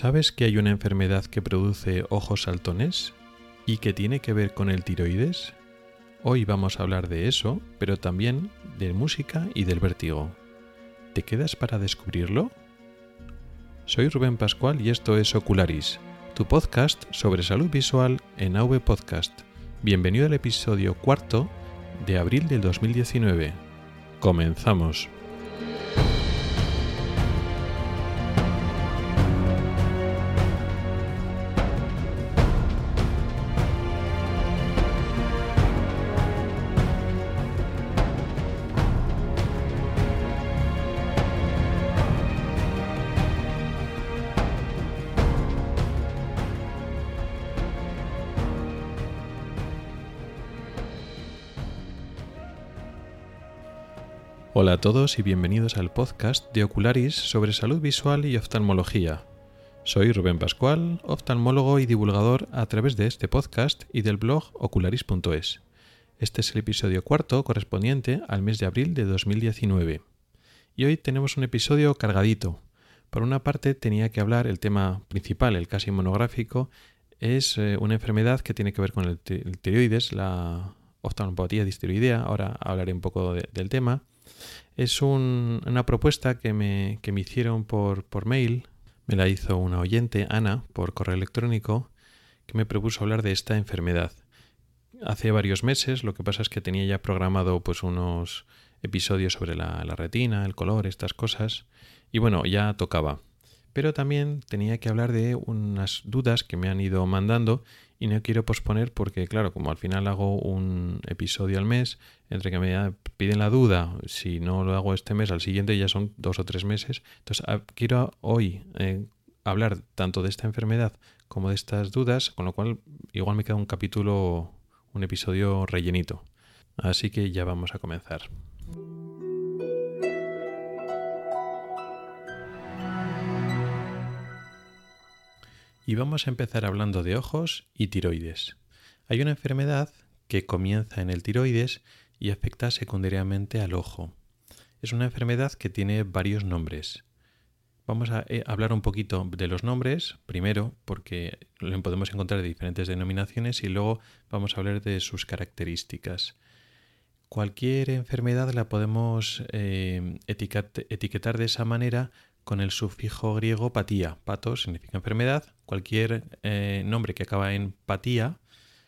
¿Sabes que hay una enfermedad que produce ojos saltones y que tiene que ver con el tiroides? Hoy vamos a hablar de eso, pero también de música y del vértigo. ¿Te quedas para descubrirlo? Soy Rubén Pascual y esto es Ocularis, tu podcast sobre salud visual en AV Podcast. Bienvenido al episodio cuarto de abril del 2019. Comenzamos. A todos y bienvenidos al podcast de Ocularis sobre salud visual y oftalmología. Soy Rubén Pascual, oftalmólogo y divulgador a través de este podcast y del blog ocularis.es. Este es el episodio cuarto correspondiente al mes de abril de 2019. Y hoy tenemos un episodio cargadito. Por una parte tenía que hablar el tema principal, el casi monográfico, es eh, una enfermedad que tiene que ver con el, tiroides, la oftalmopatía distiroidea. Ahora hablaré un poco del tema. Es una propuesta que me, me hicieron por, por mail, me la hizo una oyente, Ana, por correo electrónico, que me propuso hablar de esta enfermedad. Hace varios meses, lo que pasa es que tenía ya programado pues unos episodios sobre la, la retina, el color, estas cosas, y bueno, ya tocaba. Pero también tenía que hablar de unas dudas que me han ido mandando y no quiero posponer porque, claro, como al final hago un episodio al mes, entre que me piden la duda, si no lo hago este mes, al siguiente ya son dos o tres meses. Entonces, ah, quiero hoy eh, hablar tanto de esta enfermedad como de estas dudas, con lo cual igual me queda un capítulo, un episodio rellenito. Así que ya vamos a comenzar. Y vamos a empezar hablando de ojos y tiroides. Hay una enfermedad que comienza en el tiroides y afecta secundariamente al ojo. Es una enfermedad que tiene varios nombres. Vamos a eh, hablar un poquito de los nombres, primero porque lo podemos encontrar de diferentes denominaciones y luego vamos a hablar de sus características. Cualquier enfermedad la podemos eh, etiquetar de esa manera con el sufijo griego patía. Pato significa enfermedad. Cualquier eh, nombre que acaba en patía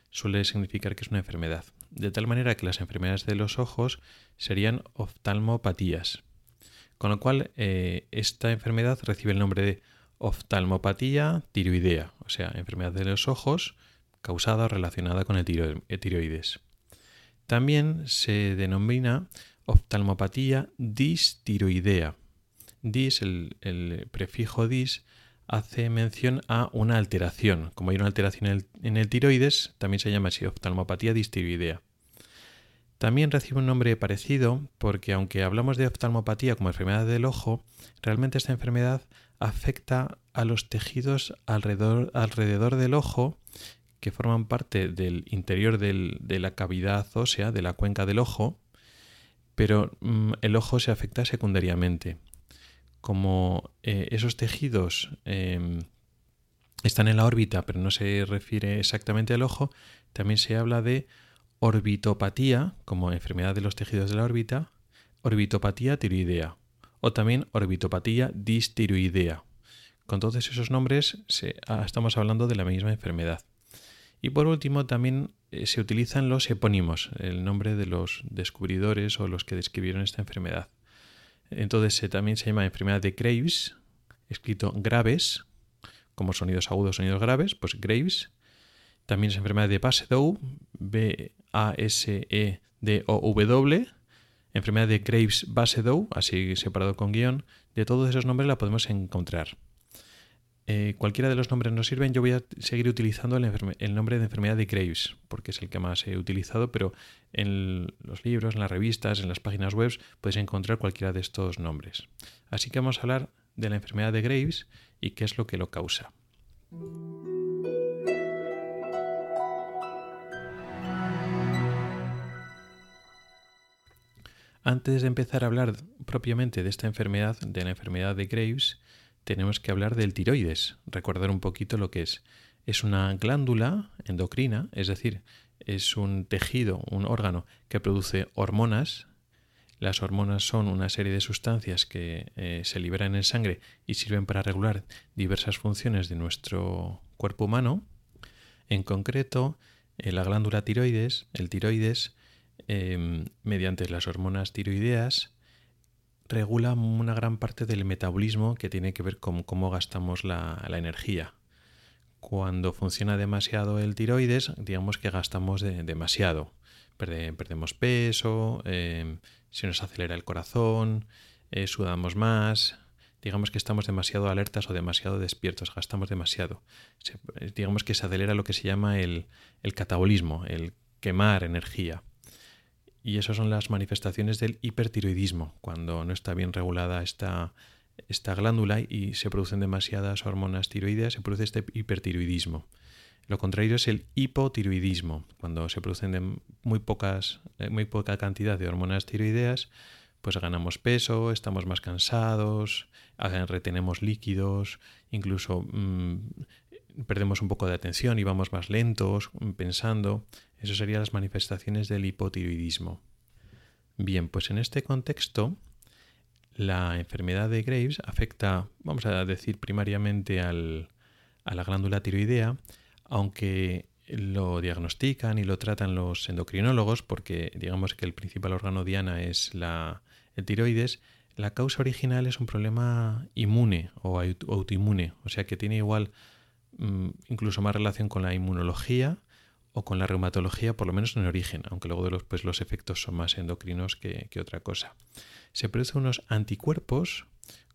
suele significar que es una enfermedad. De tal manera que las enfermedades de los ojos serían oftalmopatías. Con lo cual, eh, esta enfermedad recibe el nombre de oftalmopatía tiroidea, o sea, enfermedad de los ojos causada o relacionada con el tiroides. También se denomina oftalmopatía distiroidea dis, el, prefijo dis, hace mención a una alteración. Como hay una alteración en el, tiroides, también se llama así oftalmopatía distiroidea. También recibe un nombre parecido porque aunque hablamos de oftalmopatía como enfermedad del ojo, realmente esta enfermedad afecta a los tejidos alrededor, alrededor del ojo que forman parte del interior de la cavidad ósea, de la cuenca del ojo, pero mm, el ojo se afecta secundariamente como eh, esos tejidos em, están en la órbita, pero no se refiere exactamente al ojo, también se habla de orbitopatía, como enfermedad de los tejidos de la órbita, orbitopatía tiroidea, o también orbitopatía distiroidea. Con todos esos nombres ah, estamos hablando de la misma enfermedad. Y por último, también eh, se utilizan los epónimos, el nombre de los descubridores o los que describieron esta enfermedad. Entonces también se llama enfermedad de Graves, escrito graves, como sonidos agudos, sonidos graves, pues Graves. También es enfermedad de Basedow, B-A-S-E-D-O-W. Enfermedad de Graves Basedow, así separado con guion. De todos esos nombres la podemos encontrar. Eh, cualquiera de los nombres nos sirven. Yo voy a seguir utilizando el, nombre de enfermedad de Graves, porque es el que más he utilizado, pero en los libros, en las revistas, en las páginas web, puedes encontrar cualquiera de estos nombres. Así que vamos a hablar de la enfermedad de Graves y qué es lo que lo causa. Antes de empezar a hablar propiamente de esta enfermedad, de la enfermedad de Graves, tenemos que hablar del tiroides, recordar un poquito lo que es. Es una glándula endocrina, es decir, es un tejido, un órgano que produce hormonas. Las hormonas son una serie de sustancias que eh, se liberan en sangre y sirven para regular diversas funciones de nuestro cuerpo humano. En concreto, eh, la glándula tiroides, el tiroides, em, mediante las hormonas tiroideas, regula una gran parte del metabolismo que tiene que ver con cómo gastamos la energía cuando funciona demasiado el tiroides, digamos que gastamos demasiado. perdemos peso, eh, se nos acelera el corazón, eh, sudamos más, digamos que estamos demasiado alertas o demasiado despiertos, gastamos demasiado. digamos que se acelera lo que se llama el catabolismo, el quemar energía. Y esas son las manifestaciones del hipertiroidismo, cuando no está bien regulada esta, esta glándula y se producen demasiadas hormonas tiroideas, se produce este hipertiroidismo. Lo contrario es el hipotiroidismo, cuando se producen muy, pocas, eh, muy poca cantidad de hormonas tiroideas, pues ganamos peso, estamos más cansados, retenemos líquidos, incluso mm, perdemos un poco de atención y vamos más lentos mm, pensando. Esas serían las manifestaciones del hipotiroidismo. Bien, pues en este contexto la enfermedad de Graves afecta, vamos a decir, primariamente a la glándula tiroidea, aunque lo diagnostican y lo tratan los endocrinólogos, porque digamos que el principal órgano diana es la, el tiroides, la causa original es un problema inmune o autoinmune, o sea que tiene igual mm, incluso más relación con la inmunología o con la reumatología, por lo menos en origen, aunque luego de los, pues, los efectos son más endocrinos que, otra cosa. Se producen unos anticuerpos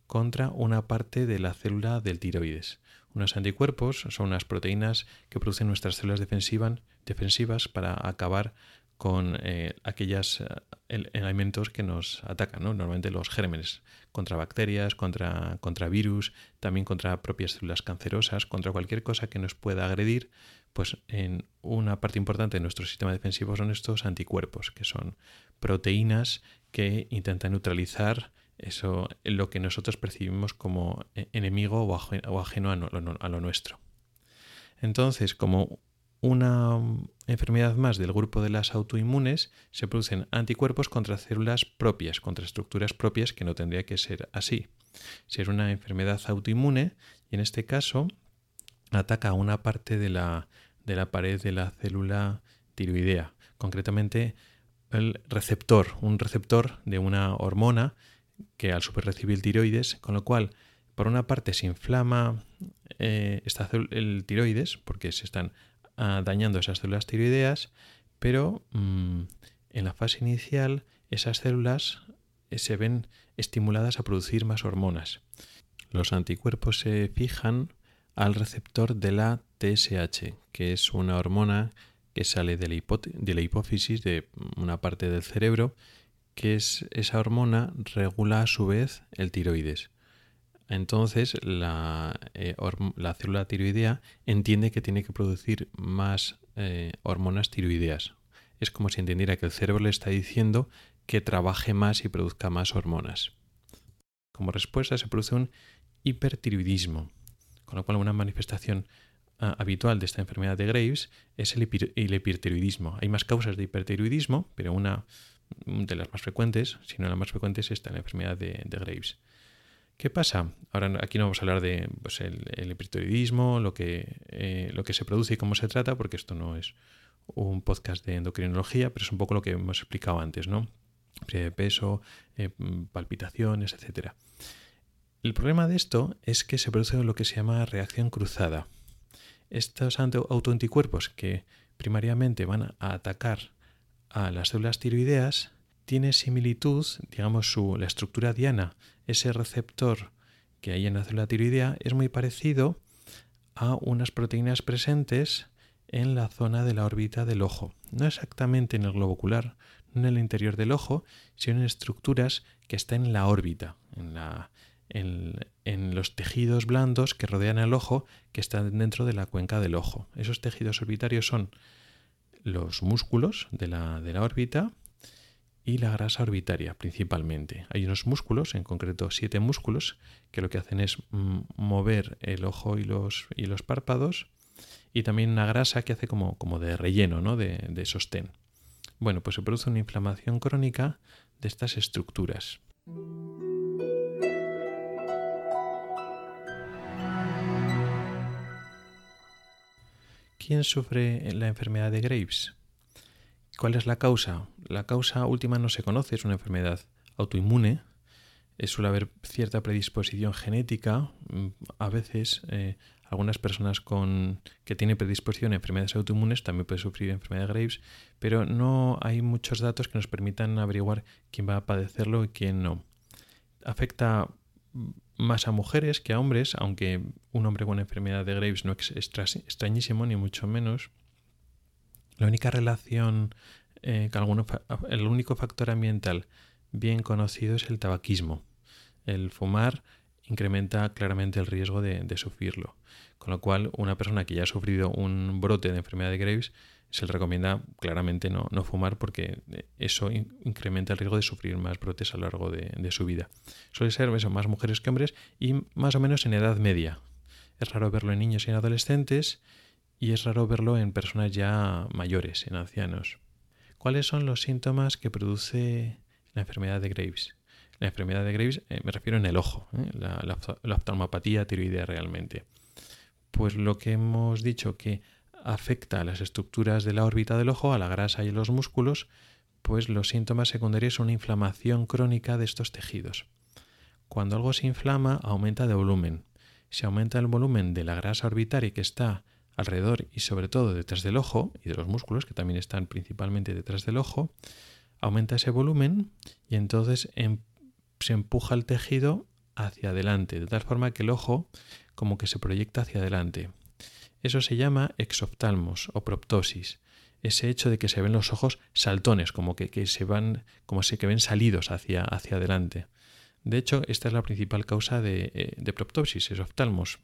contra una parte de la célula del tiroides. Unos anticuerpos son unas proteínas que producen nuestras células defensivas para acabar con eh, aquellos eh, elementos que nos atacan, normalmente los gérmenes, contra bacterias, contra, contra virus, también contra propias células cancerosas, contra cualquier cosa que nos pueda agredir, pues en una parte importante de nuestro sistema defensivo son estos anticuerpos, que son proteínas que intentan neutralizar eso, lo que nosotros percibimos como eh, enemigo o ajeno a lo nuestro. Entonces, como una enfermedad más del grupo de las autoinmunes, se producen anticuerpos contra células propias, contra estructuras propias que no tendría que ser así. Ser una enfermedad autoinmune y en este caso ataca a una parte de la de la pared de la célula tiroidea, concretamente el receptor, un receptor de una hormona que al super recibir el tiroides, con lo cual por una parte se inflama eh, el tiroides porque se están ah, dañando esas células tiroideas, pero mm, en la fase inicial esas células eh, se ven estimuladas a producir más hormonas. Los anticuerpos se fijan al receptor de la TSH, que es una hormona que sale de la, hipófisis de una parte del cerebro, que es esa hormona regula a su vez el tiroides. Entonces la, eh, célula tiroidea entiende que tiene que producir más eh, hormonas tiroideas. Es como si entendiera que el cerebro le está diciendo que trabaje más y produzca más hormonas. Como respuesta se produce un hipertiroidismo, con lo cual una manifestación ah, habitual de esta enfermedad de Graves es el, hipertiroidismo. Hay más causas de hipertiroidismo, pero una de las más frecuentes, si no la más frecuente, es esta, la enfermedad de, Graves. ¿Qué pasa? Ahora aquí no vamos a hablar de pues, el, hipertiroidismo, lo que, eh, lo que se produce y cómo se trata, porque esto no es un podcast de endocrinología, pero es un poco lo que hemos explicado antes, ¿no? de peso, eh, palpitaciones, etcétera. El problema de esto es que se produce lo que se llama reacción cruzada. Estos autoanticuerpos que primariamente van a atacar a las células tiroideas tiene similitud, digamos, su, la estructura diana, ese receptor que hay en la célula tiroidea, es muy parecido a unas proteínas presentes en la zona de la órbita del ojo. No exactamente en el globo ocular, no en el interior del ojo, sino en estructuras que están en la órbita, en la, en, los tejidos blandos que rodean el ojo que están dentro de la cuenca del ojo. Esos tejidos orbitarios son los músculos de la, órbita y la grasa orbitaria principalmente. Hay unos músculos, en concreto siete músculos, que lo que hacen es mm, mover el ojo y los, y los párpados y también una grasa que hace como, como de relleno, ¿no? de, de sostén. Bueno, pues se produce una inflamación crónica de estas estructuras. ¿Quién sufre la enfermedad de Graves? ¿Cuál es la causa? La causa última no se conoce, es una enfermedad autoinmune. Eh, suele haber cierta predisposición genética. Mm, a veces eh, algunas personas que tienen predisposición a enfermedades autoinmunes también pueden sufrir enfermedad de Graves, pero no hay muchos datos que nos permitan averiguar quién va a padecerlo y quién no. Afecta más a mujeres que a hombres, aunque un hombre con enfermedad de Graves no es extrañísimo, ni mucho menos. La única relación, eh, el único factor ambiental bien conocido es el tabaquismo. El fumar incrementa claramente el riesgo de, sufrirlo. Con lo cual, una persona que ya ha sufrido un brote de enfermedad de Graves se le recomienda claramente no, fumar porque eso incrementa el riesgo de sufrir más brotes a lo largo de, su vida. Suele ser más mujeres que hombres y más o menos en edad media. Es raro verlo en niños y en adolescentes y es raro verlo en personas ya mayores, en ancianos. ¿Cuáles son los síntomas que produce la enfermedad de Graves? La enfermedad de Graves eh, me refiero en el ojo, ¿eh? la, la, oftalmopatía tiroidea realmente. Pues lo que hemos dicho que afecta a las estructuras de la órbita del ojo, a la grasa y a los músculos, pues los síntomas secundarios son una inflamación crónica de estos tejidos. Cuando algo se inflama, aumenta de volumen. Si aumenta el volumen de la grasa orbitaria que está alrededor y sobre todo detrás del ojo y de los músculos que también están principalmente detrás del ojo, aumenta ese volumen y entonces em, se empuja el tejido hacia adelante, de tal forma que el ojo como que se proyecta hacia adelante. Eso se llama exoftalmos o proptosis, ese hecho de que se ven los ojos saltones, como que, se van, como se que ven salidos hacia, hacia adelante. De hecho, esta es la principal causa de, eh, de proptosis, exoftalmos.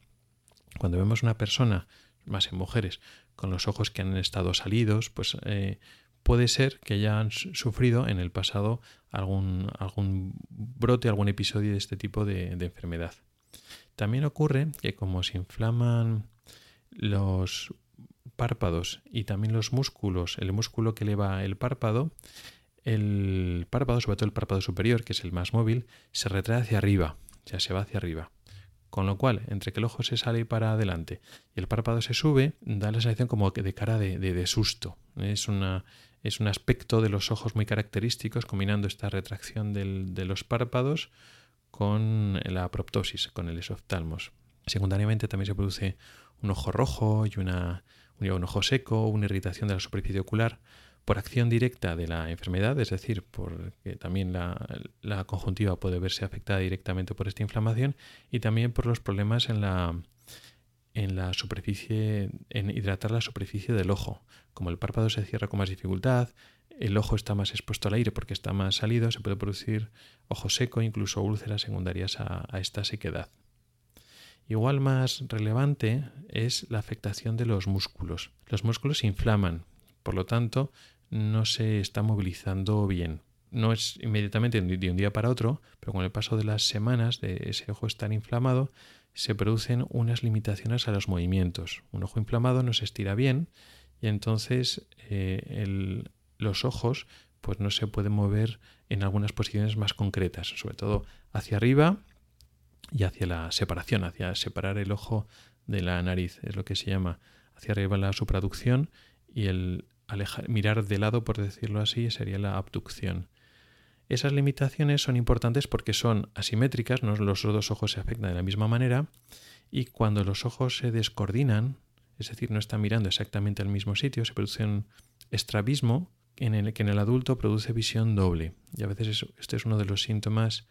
Cuando vemos una persona más en mujeres, con los ojos que han estado salidos, pues eh, puede ser que hayan sufrido en el pasado algún, algún brote, algún episodio de este tipo de, enfermedad. También ocurre que como se inflaman los párpados y también los músculos, el músculo que eleva el párpado, el párpado, sobre todo el párpado superior, que es el más móvil, se retrae hacia arriba, ya se va hacia arriba. Con lo cual, entre que el ojo se sale para adelante y el párpado se sube, da la sensación como de cara de, susto. Es, una, es un aspecto de los ojos muy característicos, combinando esta retracción de los párpados con la proptosis, con el esoftalmos. Secundariamente también se produce un ojo rojo y una, un ojo seco, una irritación de la superficie ocular, por acción directa de la enfermedad, es decir, porque también la, conjuntiva puede verse afectada directamente por esta inflamación y también por los problemas en la, en la superficie, en hidratar la superficie del ojo. Como el párpado se cierra con más dificultad, el ojo está más expuesto al aire porque está más salido, se puede producir ojo seco, incluso úlceras secundarias a, esta sequedad. Igual más relevante es la afectación de los músculos. Los músculos se inflaman, por lo tanto, no se está movilizando bien. No es inmediatamente de un día para otro, pero con el paso de las semanas de ese ojo estar inflamado, se producen unas limitaciones a los movimientos. Un ojo inflamado no se estira bien y entonces eh, los ojos pues no se pueden mover en algunas posiciones más concretas, sobre todo hacia arriba y hacia la separación, hacia separar el ojo de la nariz, es lo que se llama hacia arriba la supraducción y el mirar de lado, por decirlo así, sería la abducción. Esas limitaciones son importantes porque son asimétricas, no los dos ojos se afectan de la misma manera, y cuando los ojos se descoordinan, es decir, no están mirando exactamente al mismo sitio, se produce un estrabismo en el que en el adulto produce visión doble. Y a veces este es uno de los síntomas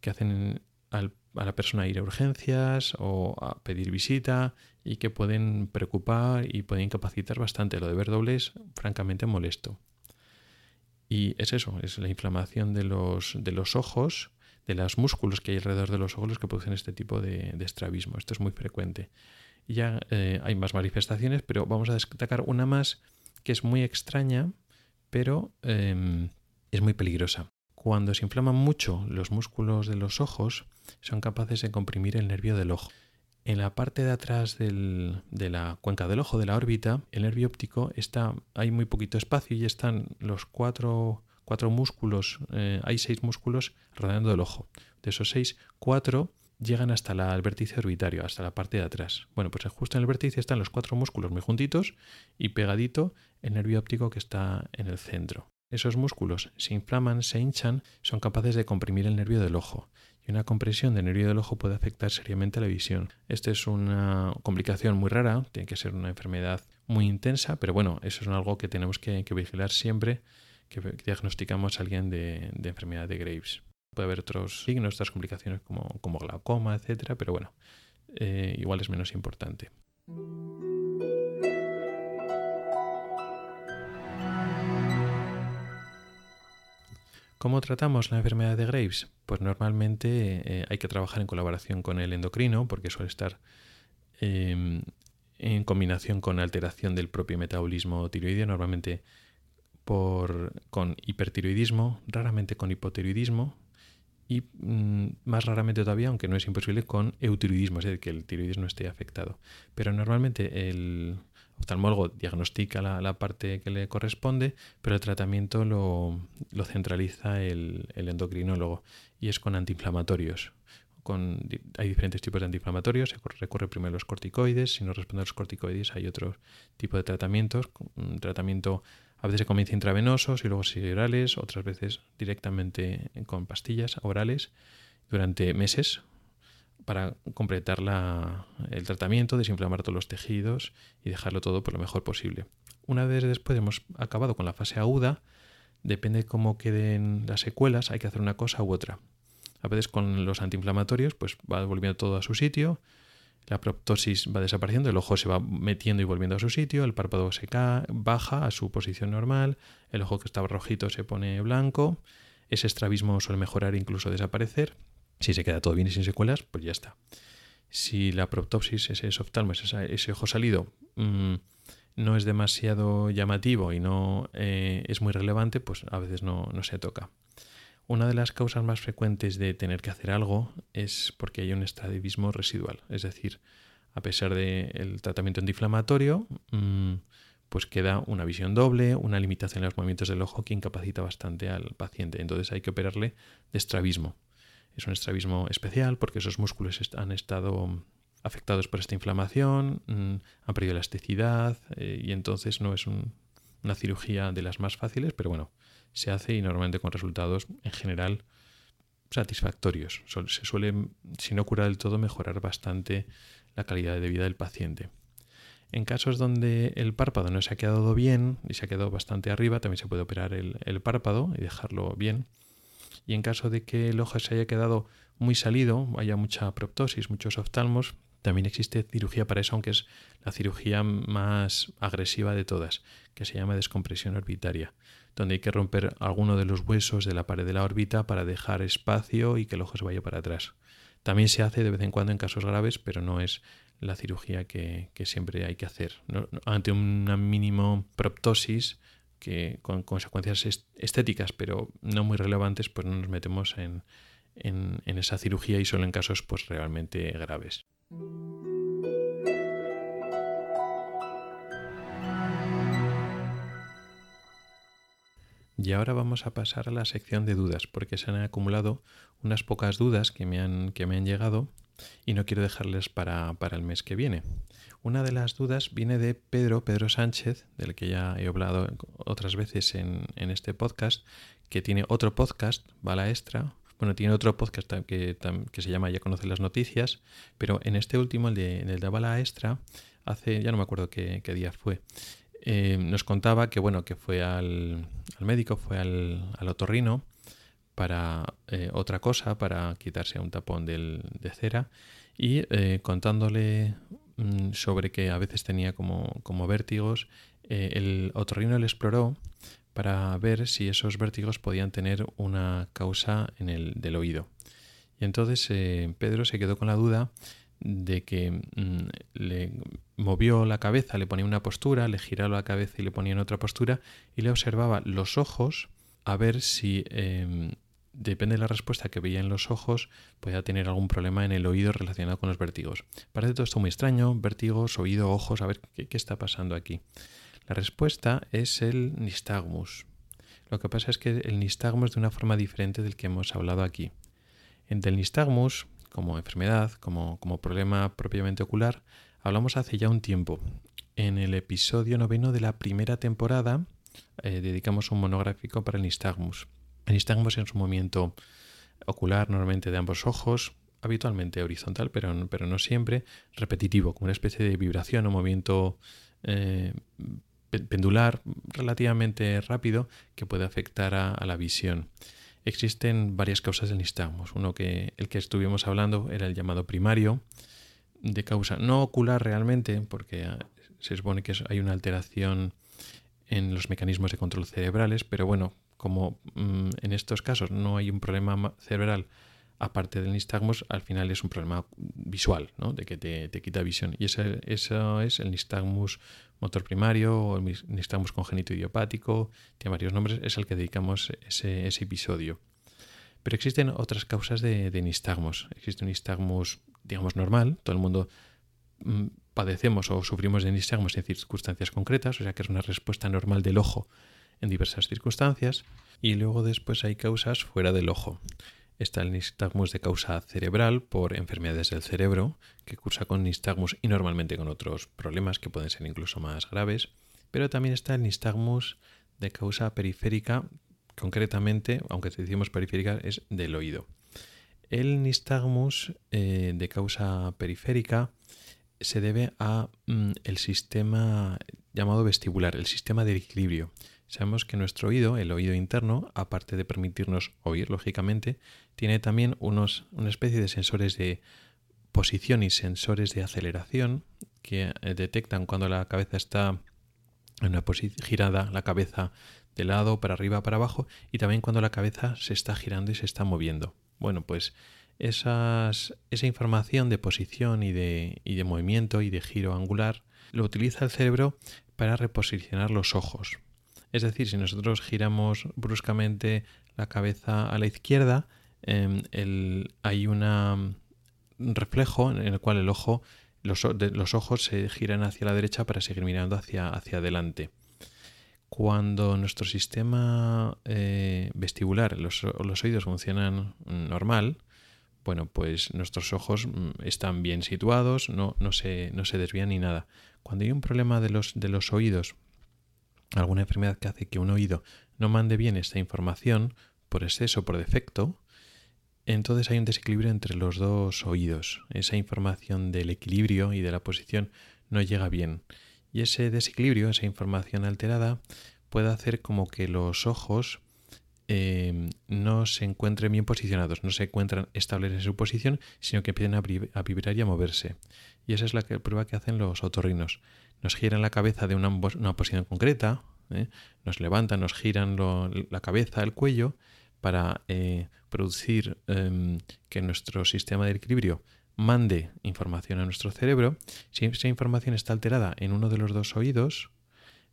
que hacen a la persona ir a urgencias o a pedir visita y que pueden preocupar y pueden incapacitar bastante. Lo de ver doble es francamente molesto. Y es eso, es la inflamación de los, de los ojos, de los músculos que hay alrededor de los ojos los que producen este tipo de, estrabismo. Esto es muy frecuente. Ya eh, hay más manifestaciones, pero vamos a destacar una más que es muy extraña, pero em, es muy peligrosa. Cuando se inflaman mucho los músculos de los ojos, son capaces de comprimir el nervio del ojo. En la parte de atrás de la cuenca del ojo, de la órbita, el nervio óptico está, hay muy poquito espacio y están los cuatro, cuatro músculos, eh, hay seis músculos rodeando el ojo. De esos seis, cuatro llegan hasta el vértice orbitario, hasta la parte de atrás. Bueno, pues justo en el vértice están los cuatro músculos muy juntitos y pegadito el nervio óptico que está en el centro. Esos músculos se inflaman, se hinchan, son capaces de comprimir el nervio del ojo una compresión del nervio del ojo puede afectar seriamente la visión. Esta es una complicación muy rara, tiene que ser una enfermedad muy intensa, pero bueno, eso es algo que tenemos que, vigilar siempre que diagnosticamos a alguien de, enfermedad de Graves. Puede haber otros signos, otras complicaciones como, como glaucoma, etcétera, pero bueno, eh, igual es menos importante. ¿Cómo tratamos la enfermedad de Graves? Pues normalmente eh, hay que trabajar en colaboración con el endocrino porque suele estar em, en combinación con alteración del propio metabolismo tiroideo, normalmente con hipertiroidismo, raramente con hipotiroidismo y mm, más raramente todavía, aunque no es imposible, con eutiroidismo, es decir, que el tiroidismo esté afectado. Pero normalmente el, oftalmólogo diagnostica la, parte que le corresponde, pero el tratamiento lo, centraliza el, endocrinólogo y es con antiinflamatorios. Hay diferentes tipos de antiinflamatorios, se recurre primero a los corticoides, si no responde a los corticoides hay otro tipo de tratamientos, un tratamiento a veces se comienza intravenosos y luego sigue orales, otras veces directamente con pastillas orales durante meses, para completar el tratamiento, desinflamar todos los tejidos y dejarlo todo por lo mejor posible. Una vez después hemos acabado con la fase aguda, depende cómo queden las secuelas, hay que hacer una cosa u otra. A veces con los antiinflamatorios, pues va volviendo todo a su sitio, la proptosis va desapareciendo, el ojo se va metiendo y volviendo a su sitio, el párpado se cae, baja a su posición normal, el ojo que estaba rojito se pone blanco, ese estrabismo suele mejorar e incluso desaparecer si se queda todo bien y sin secuelas, pues ya está. Si la proptopsis, ese oftalmo, ese, ojo salido, mm, no es demasiado llamativo y no eh, es muy relevante, pues a veces no, se toca. Una de las causas más frecuentes de tener que hacer algo es porque hay un estrabismo residual. Es decir, a pesar del tratamiento antiinflamatorio, mm, pues queda una visión doble, una limitación en los movimientos del ojo que incapacita bastante al paciente. Entonces hay que operarle de estrabismo. Es un estrabismo especial porque esos músculos han estado afectados por esta inflamación, mm, han perdido elasticidad eh, y entonces no es una cirugía de las más fáciles, pero bueno, se hace y normalmente con resultados en general satisfactorios. Se suele, si no cura del todo, mejorar bastante la calidad de vida del paciente. En casos donde el párpado no se ha quedado bien y se ha quedado bastante arriba, también se puede operar el párpado y dejarlo bien y en caso de que el ojo se haya quedado muy salido, haya mucha proptosis, muchos oftalmos, también existe cirugía para eso, aunque es la cirugía más agresiva de todas, que se llama descompresión orbitaria, donde hay que romper alguno de los huesos de la pared de la órbita para dejar espacio y que el ojo se vaya para atrás. También se hace de vez en cuando en casos graves, pero no es la cirugía que, siempre hay que hacer. ante una mínimo proptosis, que con consecuencias estéticas, pero no muy relevantes, pues no nos metemos en, esa cirugía y solo en casos pues realmente graves. Y ahora vamos a pasar a la sección de dudas, porque se han acumulado unas pocas dudas que me han, que me han llegado y no quiero dejarles para, para el mes que viene. Una de las dudas viene de Pedro, Pedro Sánchez, del que ya he hablado otras veces en, este podcast, que tiene otro podcast, Bala Extra. Bueno, tiene otro podcast que, que, se llama Ya conoce las noticias, pero en este último, el de, el de Bala Extra, hace, ya no me acuerdo qué, día fue, eh, nos contaba que bueno, que fue al, médico, fue al, otorrino para eh, otra cosa, para quitarse un tapón de cera, y eh, contándole Mm, sobre que a veces tenía como, vértigos, eh, el otorrino le exploró para ver si esos vértigos podían tener una causa en el del oído. Y entonces Pedro se quedó con la duda de que mm, le movió la cabeza, le ponía una postura, le giraba la cabeza y le ponía en otra postura y le observaba los ojos a ver si em, depende de la respuesta que veía en los ojos, pueda tener algún problema en el oído relacionado con los vértigos. Parece todo esto muy extraño, vértigos, oído, ojos, a ver qué, está pasando aquí. La respuesta es el nistagmus. Lo que pasa es que el nistagmus de una forma diferente del que hemos hablado aquí. El nistagmus, como enfermedad, como, como problema propiamente ocular, hablamos hace ya un tiempo. En el episodio noveno de la primera temporada eh, dedicamos un monográfico para el nistagmus. Nistagmus es un movimiento ocular normalmente de ambos ojos, habitualmente horizontal, pero, pero no siempre, repetitivo, como una especie de vibración o movimiento eh, pendular relativamente rápido que puede afectar a, la visión. Existen varias causas del nistagmus. Uno que el que estuvimos hablando era el llamado primario, de causa no ocular realmente, porque ah, se supone que hay una alteración en los mecanismos de control cerebrales, pero bueno, como mm, en estos casos no hay un problema cerebral aparte del nistagmus, al final es un problema visual, ¿no? de que te, quita visión. Y ese, eso es el nistagmus motor primario o el nistagmus congénito idiopático, tiene varios nombres, es al que dedicamos ese, episodio. Pero existen otras causas de, nistagmus. Existe un nistagmus, digamos, normal, todo el mundo mm, padecemos o sufrimos de nistagmus en circunstancias concretas, o sea que es una respuesta normal del ojo en diversas circunstancias. Y luego después hay causas fuera del ojo. Está el nistagmus de causa cerebral por enfermedades del cerebro, que cursa con nistagmus y normalmente con otros problemas que pueden ser incluso más graves. Pero también está el nistagmus de causa periférica, concretamente, aunque decimos periférica, es del oído. El nistagmus eh, de causa periférica se debe a mm, el sistema llamado vestibular, el sistema de equilibrio. Sabemos que nuestro oído, el oído interno, aparte de permitirnos oír, lógicamente, tiene también unos, una especie de sensores de posición y sensores de aceleración que eh, detectan cuando la cabeza está en una posición girada, la cabeza de lado, para arriba, para abajo, y también cuando la cabeza se está girando y se está moviendo. Bueno, pues esa información de posición y de, y de movimiento y de giro angular lo utiliza el cerebro para reposicionar los ojos. Es decir, si nosotros giramos bruscamente la cabeza a la izquierda, em, hay un reflejo en el cual el ojo, los, ojos se giran hacia la derecha para seguir mirando hacia, adelante. Cuando nuestro sistema eh, vestibular, los, oídos funcionan normal, bueno, pues nuestros ojos mm, están bien situados, no, se, no desvían ni nada. Cuando hay un problema de los oídos, alguna enfermedad que hace que un oído no mande bien esta información por exceso, por defecto, entonces hay un desequilibrio entre los dos oídos. Esa información del equilibrio y de la posición no llega bien. Y ese desequilibrio, esa información alterada, puede hacer como que los ojos eh, no se encuentren bien posicionados, no se encuentran estables en su posición, sino que empiecen a, vibrar y a moverse. Y esa es la prueba que hacen los otorrinos nos giran la cabeza de una, posición concreta, ¿eh? nos levantan, nos giran la cabeza, el cuello, para eh, producir em, que nuestro sistema de equilibrio mande información a nuestro cerebro. Si esa información está alterada en uno de los dos oídos,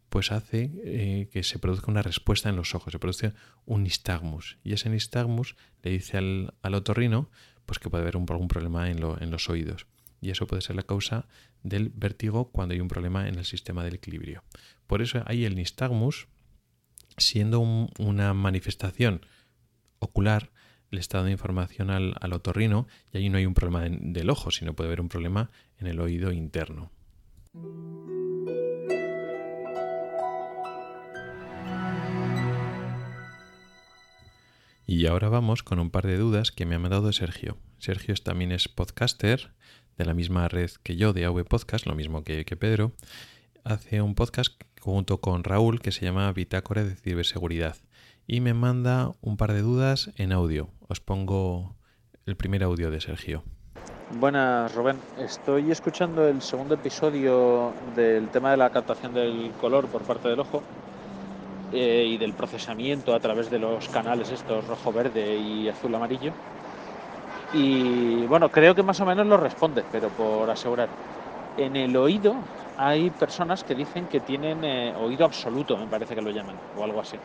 pues hace eh, que se produzca una respuesta en los ojos, se produce un nistagmus. Y ese nistagmus le dice al, al otorrino pues que puede haber un, algún problema en, en los oídos y eso puede ser la causa del vértigo cuando hay un problema en el sistema del equilibrio. Por eso hay el nistagmus, siendo una manifestación ocular, le está dando información al, otorrino y ahí no hay un problema del ojo, sino puede haber un problema en el oído interno. Y ahora vamos con un par de dudas que me ha mandado Sergio. Sergio también es podcaster de la misma red que yo, de AV Podcast, lo mismo que, Pedro, hace un podcast junto con Raúl que se llama Bitácora de Ciberseguridad y me manda un par de dudas en audio. Os pongo el primer audio de Sergio. Buenas, Rubén. Estoy escuchando el segundo episodio del tema de la captación del color por parte del ojo eh, y del procesamiento a través de los canales estos rojo, verde y azul, amarillo. Y bueno, creo que más o menos lo responde, pero por asegurar. En el oído hay personas que dicen que tienen eh, oído absoluto, me parece que lo llaman, o algo así.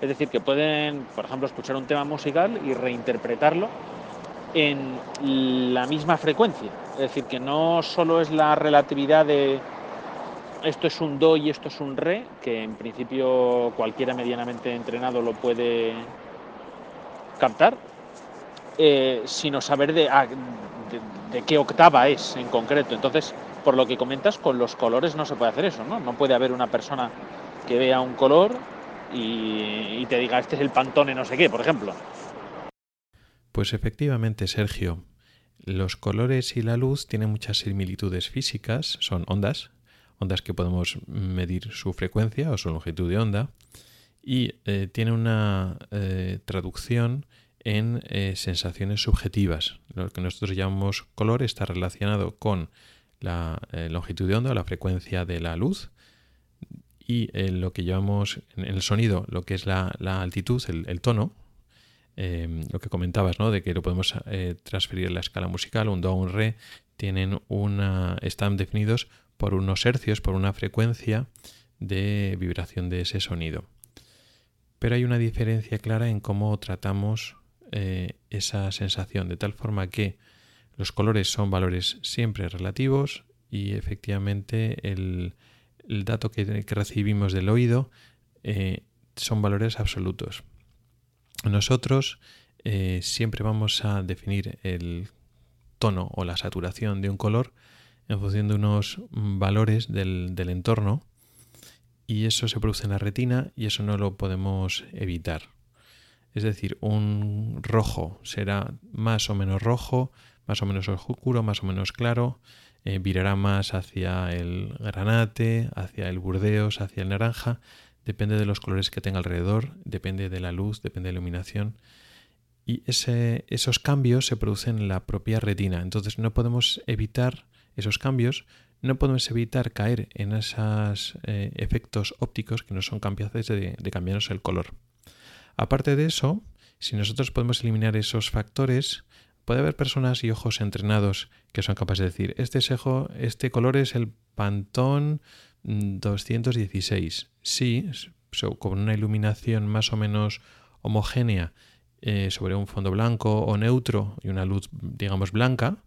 Es decir, que pueden, por ejemplo, escuchar un tema musical y reinterpretarlo en la misma frecuencia. Es decir, que no solo es la relatividad de esto es un do y esto es un re, que en principio cualquiera medianamente entrenado lo puede captar, eh, sino saber ah, de, de, qué octava es en concreto. Entonces, por lo que comentas, con los colores no se puede hacer eso, ¿no? No puede haber una persona que vea un color y, te diga, este es el pantone no sé qué, por ejemplo. Pues efectivamente, Sergio, los colores y la luz tienen muchas similitudes físicas, son ondas, ondas que podemos medir su frecuencia o su longitud de onda, y eh, tiene una eh, traducción en eh, sensaciones subjetivas. Lo que nosotros llamamos color está relacionado con la longitud de onda la frecuencia de la luz y lo que llamamos el sonido, lo que es la, altitud, el, tono, lo que comentabas, ¿no? De que lo podemos transferir en la escala musical, un do, un re, tienen una, están definidos por unos hercios, por una frecuencia de vibración de ese sonido. Pero hay una diferencia clara en cómo tratamos eh, esa sensación, de tal forma que los colores son valores siempre relativos y efectivamente el, dato que, recibimos del oído eh, son valores absolutos. Nosotros eh, siempre vamos a definir el tono o la saturación de un color en función de unos valores del, entorno y eso se produce en la retina y eso no lo podemos evitar. Es decir, un rojo será más o menos rojo, más o menos oscuro, más o menos claro, eh, virará más hacia el granate, hacia el burdeos, hacia el naranja, depende de los colores que tenga alrededor, depende de la luz, depende de la iluminación. Y esos cambios se producen en la propia retina, entonces no podemos evitar esos cambios, no podemos evitar caer en esos eh, efectos ópticos que no son capaces de, cambiarnos el color. Aparte de eso, si nosotros podemos eliminar esos factores, puede haber personas y ojos entrenados que son capaces de decir, este, este color es el Pantón 216. Sí, con una iluminación más o menos homogénea eh, sobre un fondo blanco o neutro y una luz, digamos, blanca,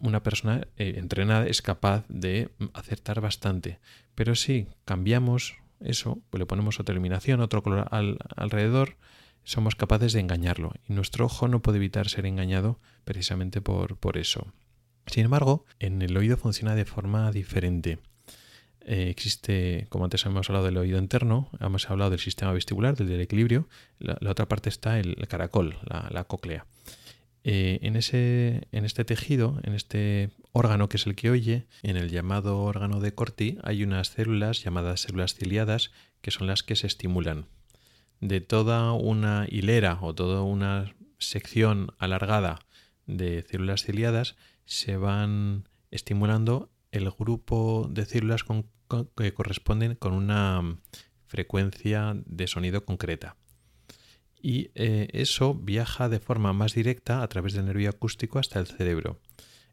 una persona eh, entrenada es capaz de acertar bastante. Pero si cambiamos eso, pues le ponemos otra iluminación, otro color alrededor, somos capaces de engañarlo. Y nuestro ojo no puede evitar ser engañado precisamente por, por eso. Sin embargo, en el oído funciona de forma diferente. Eh, existe, como antes hemos hablado del oído interno, hemos hablado del sistema vestibular, del, equilibrio, la, otra parte está el, caracol, la, la cóclea. Eh, en, ese, en este tejido, en este órgano que es el que oye, en el llamado órgano de Corti, hay unas células llamadas células ciliadas que son las que se estimulan. De toda una hilera o toda una sección alargada de células ciliadas se van estimulando el grupo de células que corresponden con una frecuencia de sonido concreta y eh, eso viaja de forma más directa a través del nervio acústico hasta el cerebro.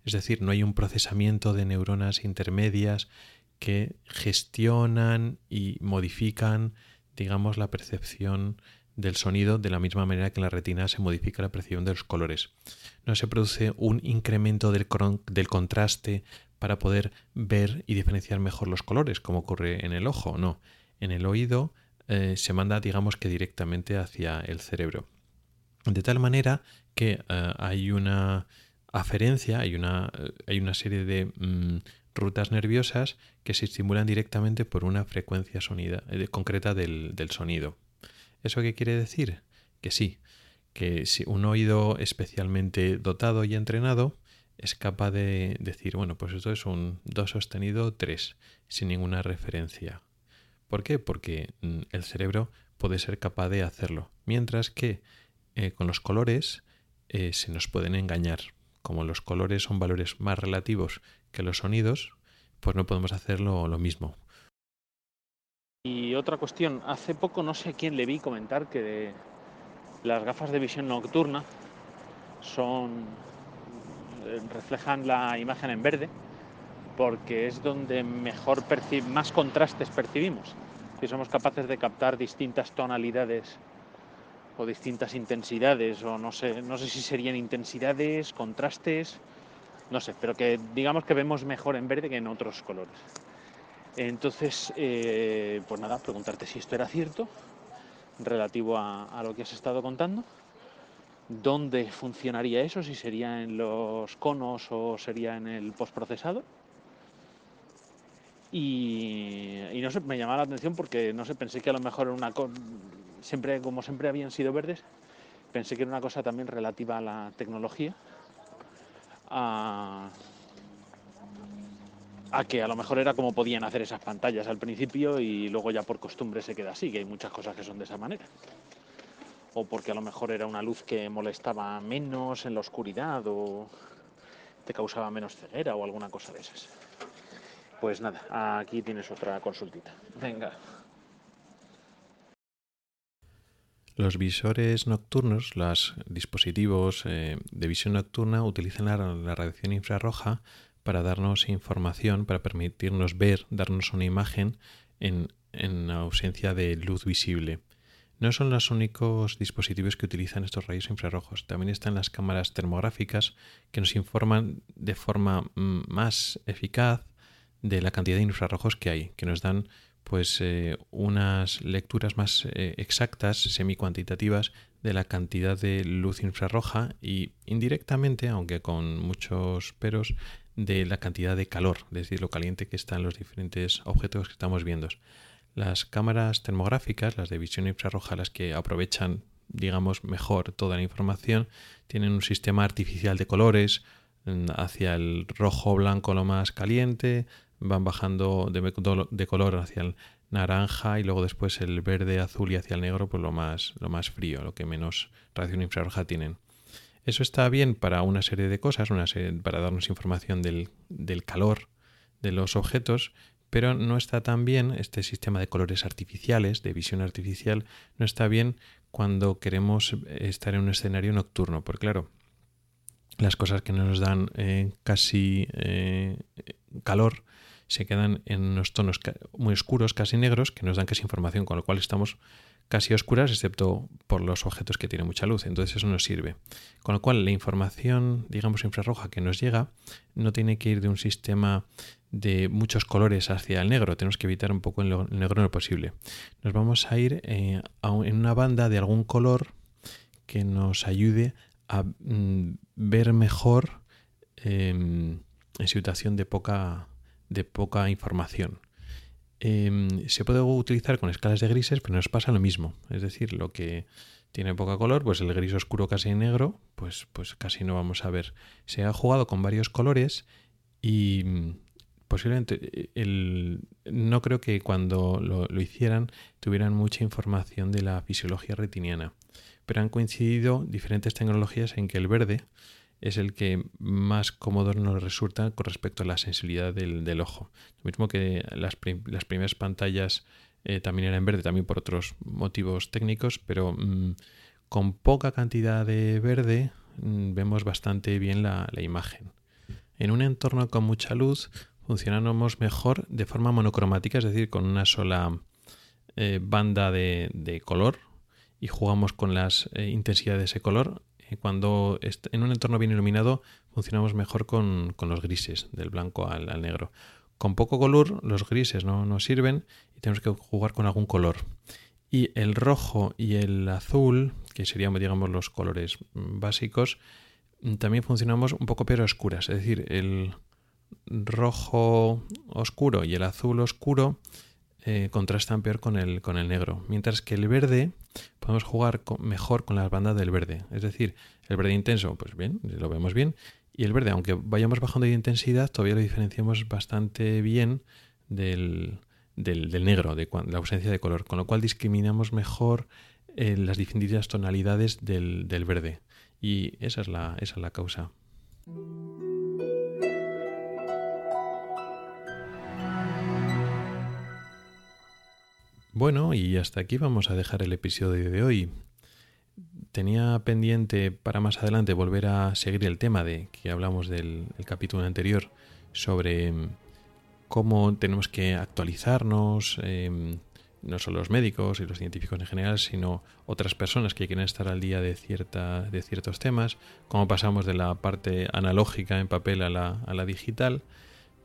Es decir, no hay un procesamiento de neuronas intermedias que gestionan y modifican, digamos, la percepción del sonido de la misma manera que en la retina se modifica la percepción de los colores. No se produce un incremento del, contraste para poder ver y diferenciar mejor los colores, como ocurre en el ojo, no. En el oído eh, se manda, digamos que directamente hacia el cerebro. De tal manera que eh, hay una aferencia, hay una, eh, hay una serie de mm, rutas nerviosas que se estimulan directamente por una frecuencia sonida, concreta del, del sonido. ¿Eso qué quiere decir? Que sí, que si un oído especialmente dotado y entrenado es capaz de decir, bueno, pues esto es un do sostenido 3, sin ninguna referencia. ¿Por qué? Porque mm, el cerebro puede ser capaz de hacerlo. Mientras que eh, con los colores eh, se nos pueden engañar. Como los colores son valores más relativos que los sonidos, pues no podemos hacerlo lo mismo. Y otra cuestión, hace poco no sé quién le vi comentar que las gafas de visión nocturna son eh, reflejan la imagen en verde porque es donde mejor más contrastes percibimos. si somos capaces de captar distintas tonalidades o distintas intensidades, o no sé, no sé si serían intensidades, contrastes, no sé, pero que digamos que vemos mejor en verde que en otros colores. Entonces, eh, pues nada, preguntarte si esto era cierto relativo a, lo que has estado contando. ¿Dónde funcionaría eso? Si sería en los conos o sería en el postprocesado. Y, y, no sé, me llamaba la atención porque no sé, pensé que a lo mejor era una siempre, como siempre habían sido verdes, pensé que era una cosa también relativa a la tecnología. A, que a lo mejor era como podían hacer esas pantallas al principio y luego ya por costumbre se queda así, que hay muchas cosas que son de esa manera. O porque a lo mejor era una luz que molestaba menos en la oscuridad o te causaba menos ceguera o alguna cosa de esas. Pues nada, aquí tienes otra consultita. Venga. Los visores nocturnos, los dispositivos eh, de visión nocturna utilizan la, radiación infrarroja para darnos información, para permitirnos ver, darnos una imagen en, en ausencia de luz visible. No son los únicos dispositivos que utilizan estos rayos infrarrojos. También están las cámaras termográficas que nos informan de forma mm, más eficaz de la cantidad de infrarrojos que hay, que nos dan pues eh, unas lecturas más eh, exactas, semi-cuantitativas, de la cantidad de luz infrarroja y indirectamente, aunque con muchos peros, de la cantidad de calor, es decir, lo caliente que están los diferentes objetos que estamos viendo. Las cámaras termográficas, las de visión infrarroja, las que aprovechan, digamos, mejor toda la información, tienen un sistema artificial de colores mm, hacia el rojo blanco lo más caliente, van bajando de, color hacia el naranja y luego después el verde, azul y hacia el negro, pues lo más, lo más frío, lo que menos radiación infrarroja tienen. Eso está bien para una serie de cosas, para darnos información del, del calor de los objetos, pero no está tan bien este sistema de colores artificiales, de visión artificial, no está bien cuando queremos estar en un escenario nocturno, porque claro, las cosas que nos dan eh, casi eh, calor se quedan en unos tonos muy oscuros, casi negros, que nos dan casi información, con lo cual estamos casi oscuras, excepto por los objetos que tienen mucha luz. Entonces eso nos sirve. Con lo cual la información, digamos, infrarroja que nos llega no tiene que ir de un sistema de muchos colores hacia el negro. Tenemos que evitar un poco el negro en lo posible. Nos vamos a ir eh, en una banda de algún color que nos ayude a mm, ver mejor em, en situación de poca de poca información. Em, se puede utilizar con escalas de grises, pero nos pasa lo mismo. Es decir, lo que tiene poca color, pues el gris oscuro casi negro, pues, pues casi no vamos a ver. Se ha jugado con varios colores y mm, posiblemente eh, el, no creo que cuando lo, lo, hicieran tuvieran mucha información de la fisiología retiniana, pero han coincidido diferentes tecnologías en que el verde es el que más cómodo nos resulta con respecto a la sensibilidad del, ojo. Lo mismo que las, primeras pantallas eh, también eran verde, también por otros motivos técnicos, pero mm, con poca cantidad de verde mm, vemos bastante bien la, imagen. En un entorno con mucha luz funcionamos mejor de forma monocromática, es decir, con una sola eh, banda de, color y jugamos con las eh, intensidades de ese color cuando en un entorno bien iluminado funcionamos mejor con, los grises, del blanco al, negro. Con poco color los grises no nos sirven y tenemos que jugar con algún color. Y el rojo y el azul, que serían digamos los colores básicos, también funcionamos un poco peor oscuras. Es decir, el rojo oscuro y el azul oscuro eh, contrastan peor con el, con el negro. Mientras que el verde podemos jugar mejor con las bandas del verde. Es decir, el verde intenso, pues bien, lo vemos bien. Y el verde, aunque vayamos bajando de intensidad, todavía lo diferenciamos bastante bien del, del, negro, de la ausencia de color. Con lo cual discriminamos mejor eh, las distintas tonalidades del, del verde. Y esa es la, esa es la causa. Bueno, y hasta aquí vamos a dejar el episodio de hoy. Tenía pendiente para más adelante volver a seguir el tema de que hablamos del capítulo anterior sobre mm, cómo tenemos que actualizarnos, em, no solo los médicos y los científicos en general, sino otras personas que quieren estar al día de, cierta, de ciertos temas, cómo pasamos de la parte analógica en papel a la, a la digital,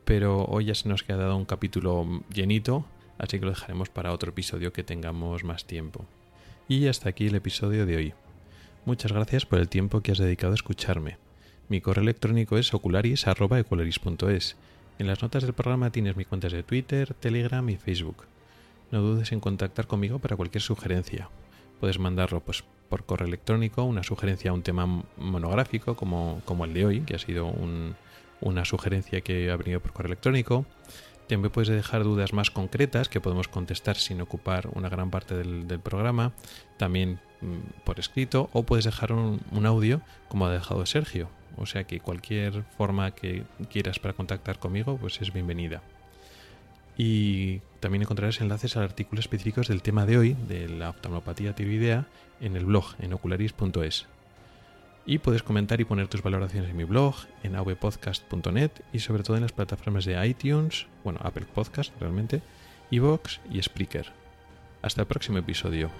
pero hoy ya se nos queda dado un capítulo llenito, así que lo dejaremos para otro episodio que tengamos más tiempo. Y hasta aquí el episodio de hoy. Muchas gracias por el tiempo que has dedicado a escucharme. Mi correo electrónico es ocularis.es. En las notas del programa tienes mis cuentas de Twitter, Telegram y Facebook. No dudes en contactar conmigo para cualquier sugerencia. Puedes mandarlo pues, por correo electrónico, una sugerencia a un tema monográfico como, como el de hoy, que ha sido una sugerencia que ha venido por correo electrónico. También puedes dejar dudas más concretas que podemos contestar sin ocupar una gran parte del, programa, también mm, por escrito, o puedes dejar un, audio como ha dejado Sergio. O sea que cualquier forma que quieras para contactar conmigo, pues es bienvenida. Y también encontrarás enlaces a artículos específicos del tema de hoy, de la oftalmopatía tiroidea, en el blog, en ocularis.es. Y puedes comentar y poner tus valoraciones en mi blog, en avpodcast.net y sobre todo en las plataformas de iTunes, bueno, Apple Podcast realmente, Evox y Spreaker. Hasta el próximo episodio.